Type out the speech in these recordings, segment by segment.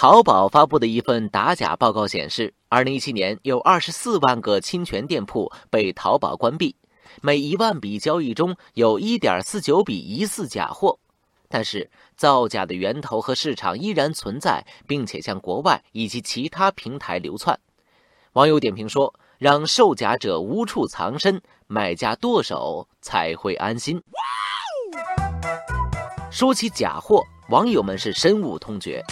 淘宝发布的一份打假报告显示，二零一七年有二十四万个侵权店铺被淘宝关闭，每一万笔交易中有一点四九笔疑似假货。但是，造假的源头和市场依然存在，并且向国外以及其他平台流窜。网友点评说：“让售假者无处藏身，买家剁手才会安心。”说起假货，网友们是深恶痛绝。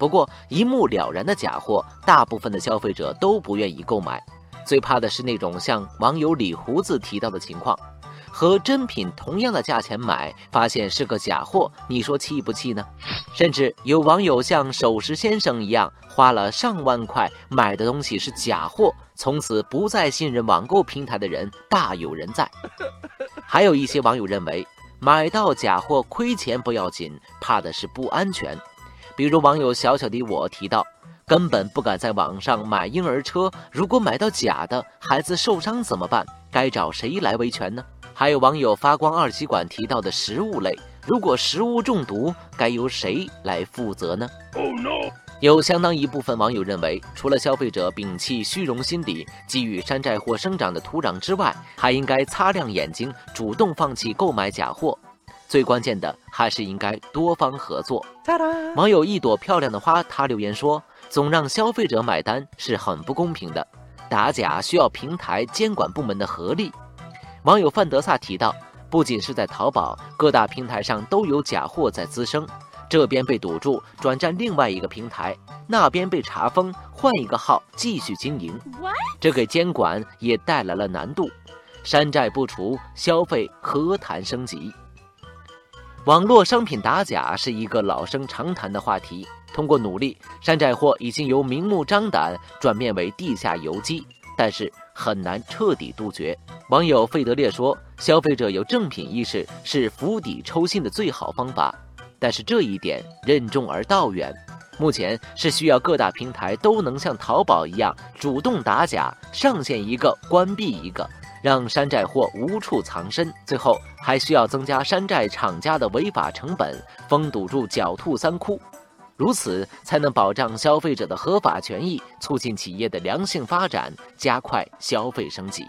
不过，一目了然的假货，大部分的消费者都不愿意购买。最怕的是那种像网友李胡子提到的情况。和真品同样的价钱买，发现是个假货，你说气不气呢？甚至有网友像守时先生一样，花了上万块买的东西是假货，从此不再信任网购平台的人大有人在。还有一些网友认为，买到假货亏钱不要紧，怕的是不安全。比如网友小小的我提到，根本不敢在网上买婴儿车，如果买到假的，孩子受伤怎么办？该找谁来维权呢？还有网友发光二极管提到的食物类，如果食物中毒，该由谁来负责呢？有相当一部分网友认为，除了消费者摒弃虚荣心理，给予山寨货生长的土壤之外，还应该擦亮眼睛，主动放弃购买假货。最关键的还是应该多方合作。网友一朵漂亮的花，他留言说：“总让消费者买单是很不公平的，打假需要平台监管部门的合力。”网友范德萨提到，不仅是在淘宝，各大平台上都有假货在滋生。这边被堵住，转战另外一个平台；那边被查封，换一个号继续经营。这给监管也带来了难度。山寨不除，消费何谈升级？网络商品打假是一个老生常谈的话题。通过努力，山寨货已经由明目张胆转变为地下游击。但是很难彻底杜绝。网友费德烈说：“消费者有正品意识是釜底抽薪的最好方法，但是这一点任重而道远。目前是需要各大平台都能像淘宝一样主动打假，上线一个关闭一个，让山寨货无处藏身。最后还需要增加山寨厂家的违法成本，封堵住狡兔三窟。”如此才能保障消费者的合法权益，促进企业的良性发展，加快消费升级。